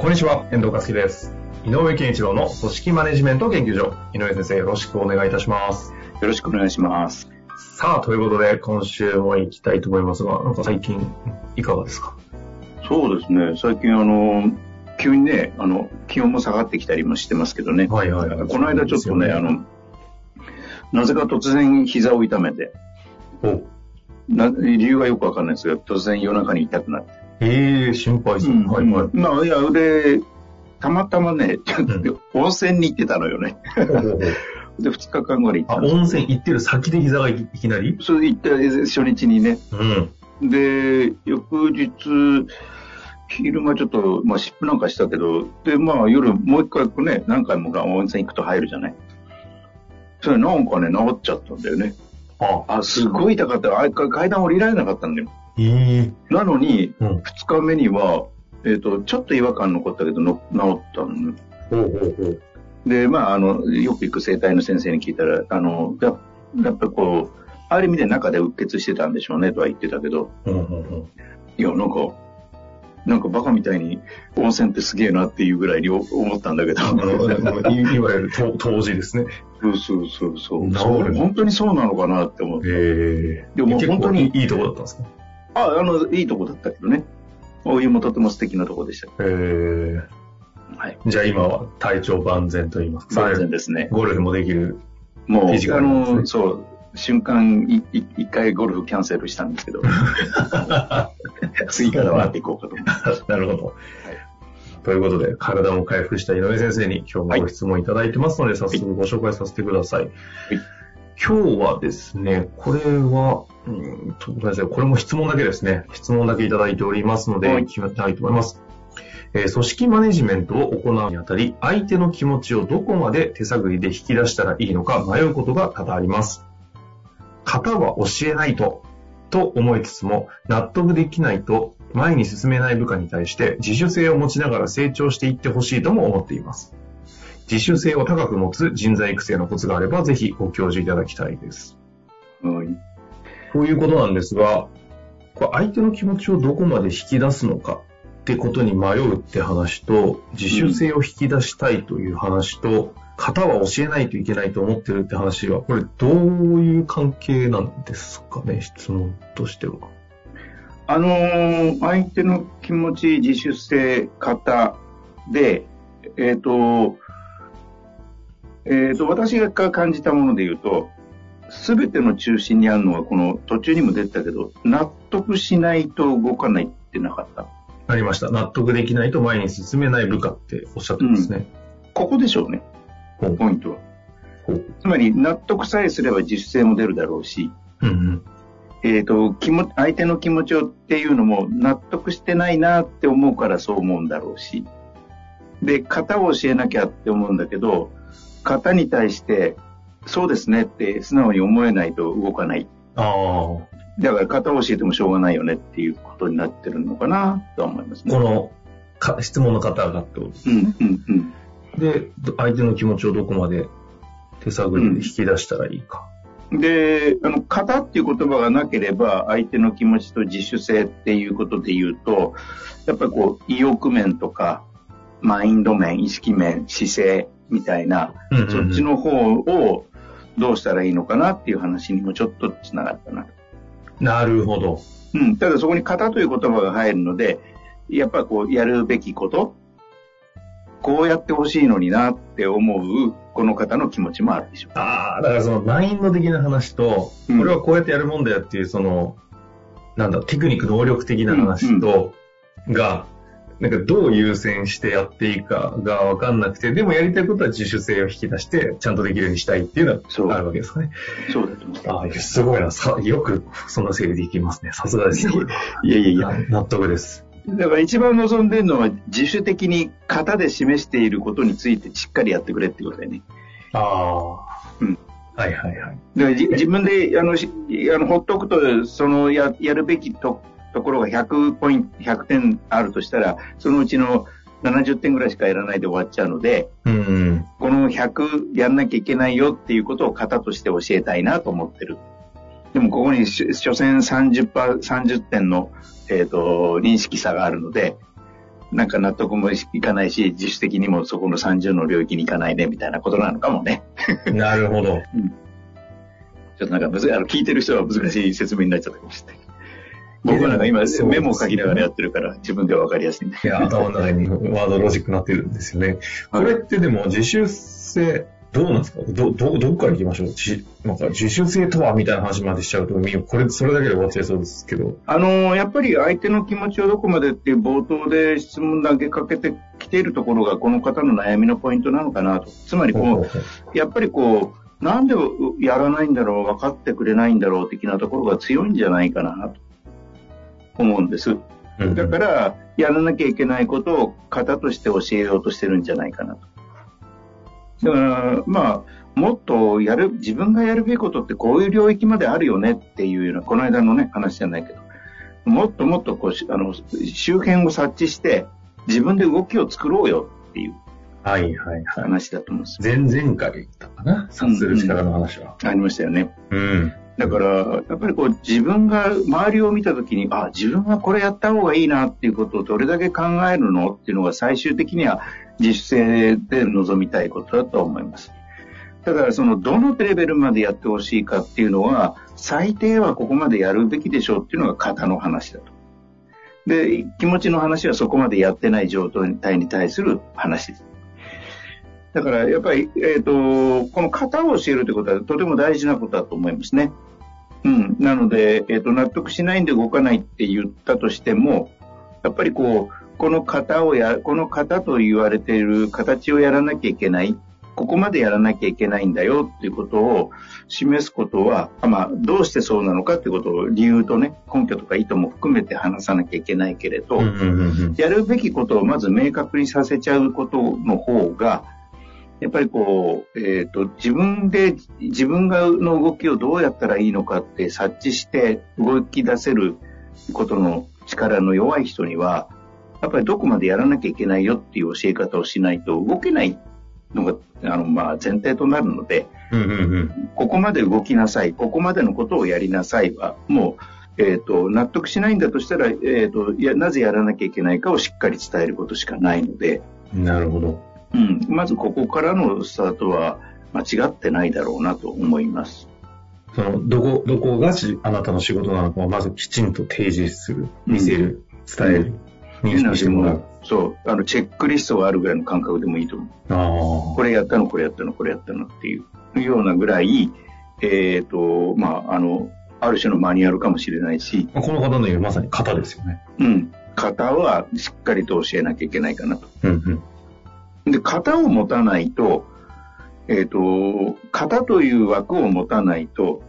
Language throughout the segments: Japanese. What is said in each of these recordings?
こんにちは、遠藤和樹です。井上健一郎の組織マネジメント研究所。井上先生、よろしくお願いいたします。よろしくお願いします。さあ、ということで、今週も行きたいと思いますが、なんか最近、いかがですか？そうですね、最近あの、急にね、あの、気温も下がってきたりもしてますけどね。はいはいはいこの間ちょっとね、あの、なぜか突然膝を痛めて、おな理由はよくわかんないですけど、突然夜中に痛くなって。ええ心配そう。はいはい。まあ、いや、で、たまたまね、温泉に行ってたのよね。で、2日間ぐらい行っあ、たの。温泉行ってる先で膝がいいきなり？それで行った初日にね。うん。で、翌日、昼間ちょっと、まあ、湿布なんかしたけど、で、まあ、夜もう一回ね、何回も温泉行くと入るじゃない？それなんかね、治っちゃったんだよね。あ、あ、すごい痛かった。あ階段降りられなかったんだよ。ええなのに、うん。二日目には、えっ、と、ちょっと違和感残ったけどの、治ったのね。ほうほう。で、まあ、あの、よく行く整体の先生に聞いたら、あの、ややっぱりこう、ある意味で中でうっ血してたんでしょうねとは言ってたけど、うんうんうん。いや、なんか、なんかバカみたいに温泉ってすげえなっていうぐらいに思ったんだけど。い いわゆる当当時ですね。そうそうそうそう。本当にそうなのかなって思って。ええでも本当にいいいいとこだったんですか？あ、あの、いいとこだったけどね。お湯もとても素敵なとこでした。ええはい。じゃあ今は体調万全と言いますか。万全ですね。ゴルフもできる。もう、あの、そう、瞬間いい一回ゴルフキャンセルしたんですけど、次からはっていこうかと思って。なるほど。ということで、体も回復した井上先生に今日もご質問いただいてますので、早速ご紹介させてください。今日はですね、これは、うーんとごめんなさい、これも質問だけですね。質問だけいただいておりますので、はい決めたいと思います。えー組織マネジメントを行うにあたり、相手の気持ちをどこまで手探りで引き出したらいいのか迷うことが多々あります。型は教えないと、と思いつつも、納得できないと前に進めない部下に対して自主性を持ちながら成長していってほしいとも思っています。自主性を高く持つ人材育成のコツがあれば、ぜひご教授いただきたいです。はいということなんですが、これ相手の気持ちをどこまで引き出すのかってことに迷うって話と、自主性を引き出したいという話と、型は教えないといけないと思ってるって話は、これどういう関係なんですかね、質問としては。あのー相手の気持ち、自主性、型で、えっ、と、えっ、と、私が感じたもので言うと、すべての中心にあるのは、この途中にも出てたけど、納得しないと動かないってなかった。ありました。納得できないと前に進めない部下っておっしゃってますね。ここでしょうね、ポイントは。つまり、納得さえすれば自主性も出るだろうし、うんうん。えっ、と、気も、相手の気持ちをっていうのも納得してないなって思うからそう思うんだろうし。で、型を教えなきゃって思うんだけど、型に対して、そうですねって素直に思えないと動かない。ああ。だから型を教えてもしょうがないよねっていうことになってるのかなとは思いますね。このか質問の方がってことですうん、うん、うん。で、ど相手の気持ちをどこまで手探りで引き出したらいいか。で、あの、型っていう言葉がなければ、相手の気持ちと自主性っていうことで言うと、やっぱりこう、意欲面とか、マインド面、意識面、姿勢みたいな、うんうんうんそっちの方をどうしたらいいのかなっていう話にもちょっとつながったな。なるほど。うん、ただそこに型という言葉が入るので、やっぱこう、やるべきこと、こうやってほしいのになって思う、この方の気持ちもあるでしょう。ああ、だからそのマインド的な話と、うんこれはこうやってやるもんだよっていう、その、なんだ、テクニック能力的な話と、が、なんかどう優先してやっていいかがわかんなくて、でもやりたいことは自主性を引き出して、ちゃんとできるようにしたいっていうのそうがあるわけですかね。そうだと思う。ああ、すごいな。さよくそんな整理できますね。さすがですね。いやいやいや。な納得です。だから一番望んでるのは自主的に型で示していることについてしっかりやってくれってことだよね。ああ。うん。はいはいはい。だからじ自分であのしあのほっとくと、そのややるべきとところが100ポイント、100点あるとしたら、そのうちの70点ぐらいしかやらないで終わっちゃうので、うん。この100やんなきゃいけないよっていうことを型として教えたいなと思ってる。でもここにし所詮30パー、30点の、えっ、と、認識差があるので、なんか納得もいかないし、自主的にもそこの30の領域に行かないね、みたいなことなのかもね。なるほど。ちょっとなんかむずあの聞いてる人は難しい説明になっちゃったかもしれない。僕はなんか今メモを書きながらやってるから自分では分かりやすいんで。いや、頭の中にワードロジックになってるんですよね。これってでも自主性、どうなんですか？ど、ど、どこから行きましょう？自なんか自主性とはみたいな話までしちゃうと、みこれ、それだけで終わっちゃいそうですけど。あのやっぱり相手の気持ちをどこまでっていう冒頭で質問投げかけてきているところがこの方の悩みのポイントなのかなと。つまりこう、やっぱりこう、なんでやらないんだろう、分かってくれないんだろう的なところが強いんじゃないかなと思うんです。うんだから、やらなきゃいけないことを型として教えようとしてるんじゃないかなと。だから、まあ、もっとやる、自分がやるべきことってこういう領域まであるよねっていうような、この間のね、話じゃないけど、もっともっとこうし、あの、周辺を察知して、自分で動きを作ろうよっていうはいはいはい。話だと思うんです。前々回だったかな？察する力の話は。ありましたよね。うん。だから、やっぱりこう自分が周りを見たときに、あ、自分はこれやった方がいいなっていうことをどれだけ考えるのっていうのが最終的には自主性で望みたいことだと思います。だからそのどのレベルまでやってほしいかっていうのは、最低はここまでやるべきでしょうっていうのが型の話だと。で、気持ちの話はそこまでやってない状態に対する話です。だからやっぱり、えっ、と、この型を教えるということはとても大事なことだと思いますね。うん。なので、えっ、と、納得しないんで動かないって言ったとしても、やっぱりこう、この型をや、この型と言われている形をやらなきゃいけない。ここまでやらなきゃいけないんだよっていうことを示すことは、あまあ、どうしてそうなのかっていうことを理由とね、根拠とか意図も含めて話さなきゃいけないけれど。やるべきことをまず明確にさせちゃうことの方が、やっぱりこう、えっ、と、自分で、自分がの動きをどうやったらいいのかって察知して動き出せることの力の弱い人には、やっぱりどこまでやらなきゃいけないよっていう教え方をしないと動けないのが、あの、まあ、前提となるので、うんうんうん。ここまで動きなさい、ここまでのことをやりなさいは、もう、えっ、と、納得しないんだとしたら、えっ、と、いや、なぜやらなきゃいけないかをしっかり伝えることしかないので、なるほど。うん、まずここからのスタートは間違ってないだろうなと思います。その、どこ、どこがしあなたの仕事なのかをまずきちんと提示する、見せる、伝える、認識してもらう。そう、あの、チェックリストがあるぐらいの感覚でもいいと思う。ああ。これやったの、これやったの、これやったのっていうようなぐらい、えっ、と、まあ、あの、ある種のマニュアルかもしれないし、この方の言うまさに型ですよね。うん、型はしっかりと教えなきゃいけないかなと。うんうん。で、型を持たないと、えっ、と、型という枠を持たないと、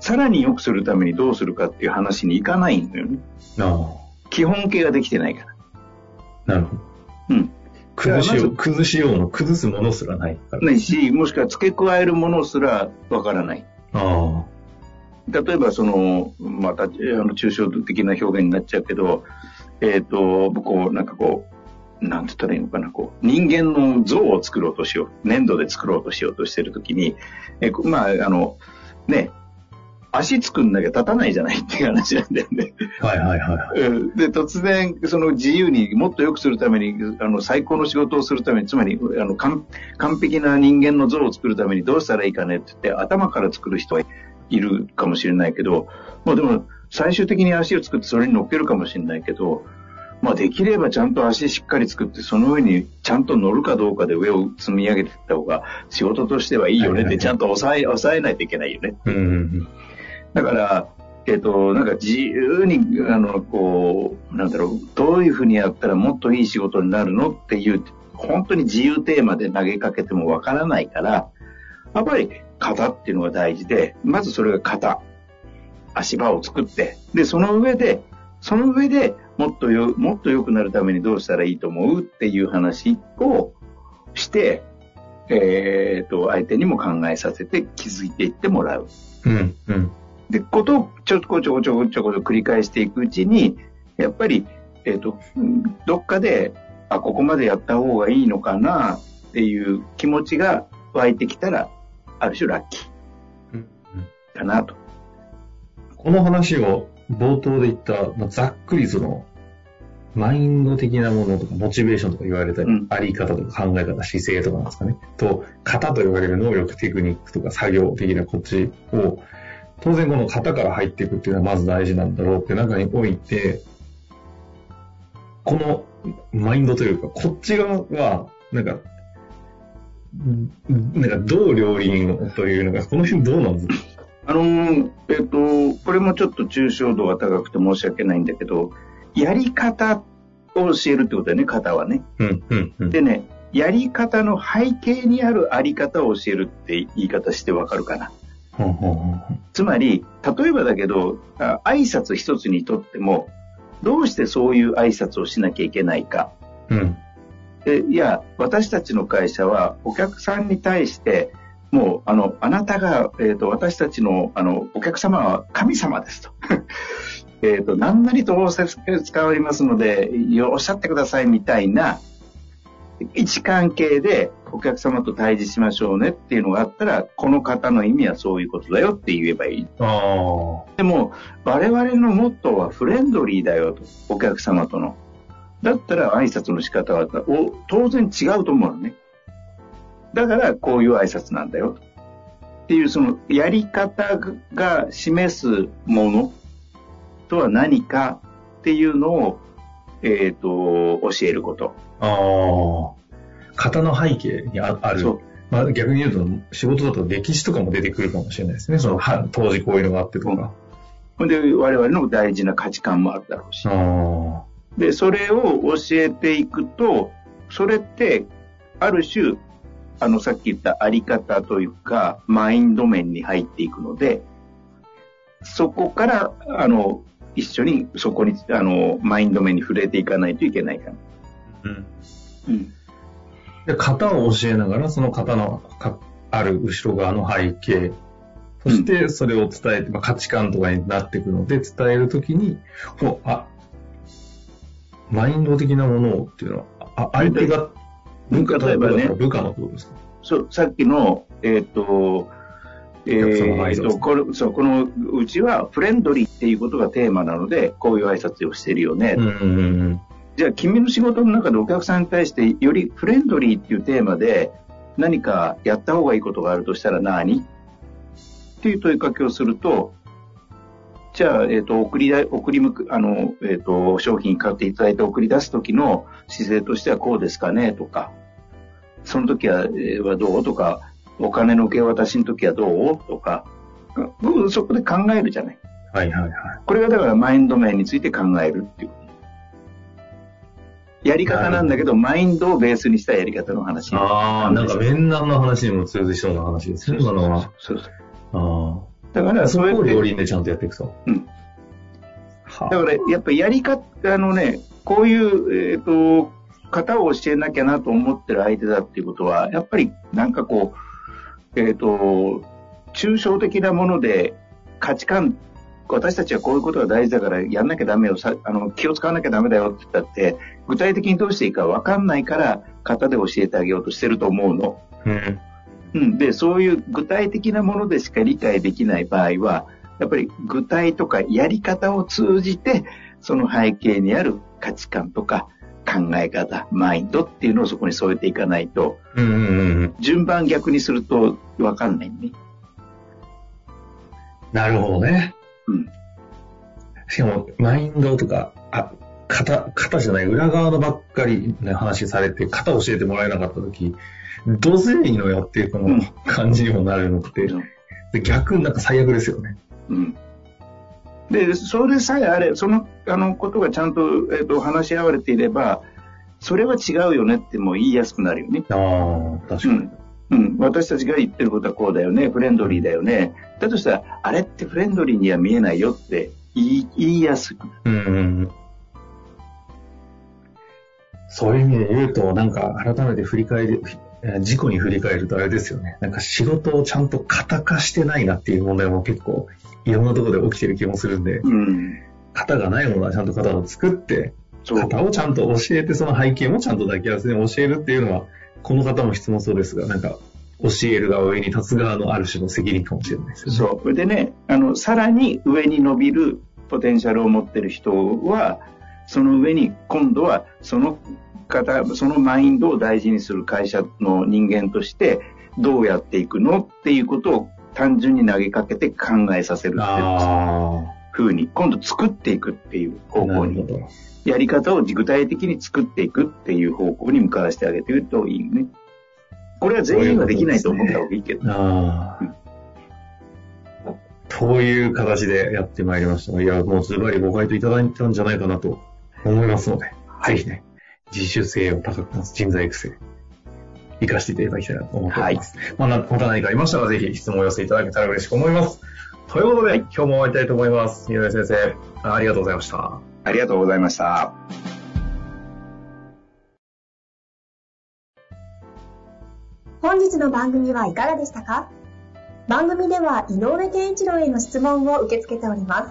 さらに良くするためにどうするかっていう話にいかないんだよね。あ基本形ができてないから。あ。なるほど。うん。崩しよう、崩しようの、崩すものすらないから。ないし、もしくは付け加えるものすらわからない。あ例えば、その、また、あの、抽象的な表現になっちゃうけど、えっ、と、こう、なんかこう、なんて言ったらいいのかな、こう、人間の像を作ろうとしよう。粘土で作ろうとしようとしてるときに、えこまあ、あの、ね、足作んなきゃ立たないじゃないっていう話なんだよね。あ。はいはいはいで、突然、その自由にもっと良くするために、あの、最高の仕事をするために、つまり、あの、完完璧な人間の像を作るためにどうしたらいいかねって言って、頭から作る人はいるかもしれないけど、まあでも、最終的に足を作ってそれに乗っけるかもしれないけど、まあできればちゃんと足しっかり作って、その上にちゃんと乗るかどうかで上を積み上げていった方が仕事としてはいいよねって、ちゃんと抑え、抑えないといけないよね。うんうんうん。だから、えっ、と、なんか自由に、あの、こう、なんだろう、どういうふうにやったらもっといい仕事になるのっていう、本当に自由テーマで投げかけてもわからないから、やっぱり型っていうのが大事で、まずそれが型。足場を作って、で、その上で、その上でもっとよ、もっと良くなるためにどうしたらいいと思う？っていう話をして、えっ、ー、と、相手にも考えさせて気づいていってもらう。うん、うん。で、ことをちょこちょこちょこちょこ繰り返していくうちに、やっぱり、えっ、ー、と、どっかで、あ、ここまでやった方がいいのかな？っていう気持ちが湧いてきたら、ある種ラッキーかなと。この話を冒頭で言った、まあ、ざっくりその、マインド的なものとか、モチベーションとか言われたり、うん、あり方とか考え方、姿勢とかなんですかね。と、型と言われる能力、テクニックとか作業的なこっちを、当然この型から入っていくっていうのはまず大事なんだろうって中において、このマインドというか、こっち側は、なんか、なんかどう両輪というのが、この辺どうなんですか？あのー、えっ、ー、と、これもちょっと抽象度が高くて申し訳ないんだけど、やり方を教えるってことだよね、型はね。うんうんうん、でね、やり方の背景にあるあり方を教えるって言い方してわかるかな。つまり、例えばだけど、挨拶一つにとっても、どうしてそういう挨拶をしなきゃいけないか。うん、でいや、私たちの会社はお客さんに対して、もう、あの、あなたが、えっ、ー、と、私たちの、あの、お客様は神様ですと。えっと、何なりと仰せ使われますので、おっしゃってくださいみたいな、位置関係でお客様と対峙しましょうねっていうのがあったら、この方の意味はそういうことだよって言えばいい。でも、我々のモットーはフレンドリーだよと、お客様との。だったら挨拶の仕方は当然違うと思うのね。だからこういう挨拶なんだよ。っていうそのやり方が示すものとは何かっていうのを、えっ、ー、と、教えること。ああ。型の背景にある。まあ、逆に言うと、仕事だと歴史とかも出てくるかもしれないですね。その、当時こういうのがあってとか。ほんで、我々の大事な価値観もあるだろうし。で、それを教えていくと、それって、ある種、あの、さっき言ったあり方というか、マインド面に入っていくので、そこから、あの、一緒にそこに、あの、マインド面に触れていかないといけないかな。うん。うん。で、型を教えながら、その型のかある後ろ側の背景、そしてそれを伝えて、まあ、価値観とかになっていくので、伝えるときに、こう、あ、マインド的なものっていうのは、あ相手が、文化例えばね、部下のことですかそう、さっきの、えっ、ー、と、えー、とこれそうこのうちはフレンドリーっていうことがテーマなのでこういう挨拶をしてるよね、うんうんうん、じゃあ君の仕事の中でお客さんに対してよりフレンドリーっていうテーマで何かやった方がいいことがあるとしたら何？っていう問いかけをするとじゃあ、えっ、ー、と、送りだ、送り向く、あの、えっ、ー、と、商品買っていただいて送り出す時の姿勢としてはこうですかね？とか、その時は、えー、はどう？とか、お金の受け渡しの時はどう？とか、そこで考えるじゃない。はいはいはい。これがだからマインド面について考えるっていう。やり方なんだけど、マインドをベースにしたやり方の話。ああ、なんか面談の話にも通じそうな話ですね、今のは。そうそうああ。だから、それを両輪でちゃんとやっていくと。うん。だから、やっぱりやり方、あのね、こういう、えっ、ー、と、型を教えなきゃなと思ってる相手だっていうことは、やっぱりなんかこう、えっ、ー、と、抽象的なもので価値観、私たちはこういうことが大事だからやんなきゃダメよ、さあの気を使わなきゃダメだよって言ったって、具体的にどうしていいか分かんないから、型で教えてあげようとしてると思うの。うん。うん、で、そういう具体的なものでしか理解できない場合は、やっぱり具体とかやり方を通じて、その背景にある価値観とか考え方、マインドっていうのをそこに添えていかないと、うんうんうん、順番逆にすると分かんないね。なるほどね。うん。しかも、マインドとか、あ、型、型じゃない、裏側のばっかりね、話されて、型教えてもらえなかったとき、どぜいのやっていくの感じにもなるのって、うん、逆になんか最悪ですよね。うん。で、それさえあれ、その、あの、ことがちゃんと、えっ、ー、と、話し合われていれば、それは違うよねってもう言いやすくなるよね。ああ、確かに。うんうん、私たちが言ってることはこうだよね、フレンドリーだよね。だとしたら、あれってフレンドリーには見えないよって言い言いやすく。うんうん。そういう意味で言うと、なんか改めて振り返る、えー事故に振り返るとあれですよね。なんか仕事をちゃんと型化してないなっていう問題も結構いろんなところで起きてる気もするんで、うん。型がないものはちゃんと型を作って。型をちゃんと教えて、その背景もちゃんと抱き合わせに教えるっていうのは、この方も質問そうですが、なんか教える側上に立つ側のある種の責任かもしれないですよね。そう。それでね、あの、さらに上に伸びるポテンシャルを持ってる人は、その上に今度はその方、そのマインドを大事にする会社の人間として、どうやっていくのっていうことを単純に投げかけて考えさせるっていうに、今度作っていくっていうあ、方向に。やり方を具体的に作っていくっていう方向に向かわせてあげてるといいね。これは全員はできないと思った方がいいけど。ああ。という形でやってまいりましたが。いや、もうズバリご回答いただいたんじゃないかなと思いますので、ぜひね、自主性を高く持つ人材育成、活かしていただきたいなと思っております。まあ、なまた何かありましたら、ぜひ質問を寄せていただけたら嬉しく思います。ということで、今日も終わりたいと思います。井上先生、ありがとうございました。ありがとうございました。本日の番組はいかがでしたか？番組では井上健一郎への質問を受け付けておりま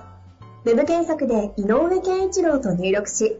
す。ウェブ検索で井上健一郎と入力し、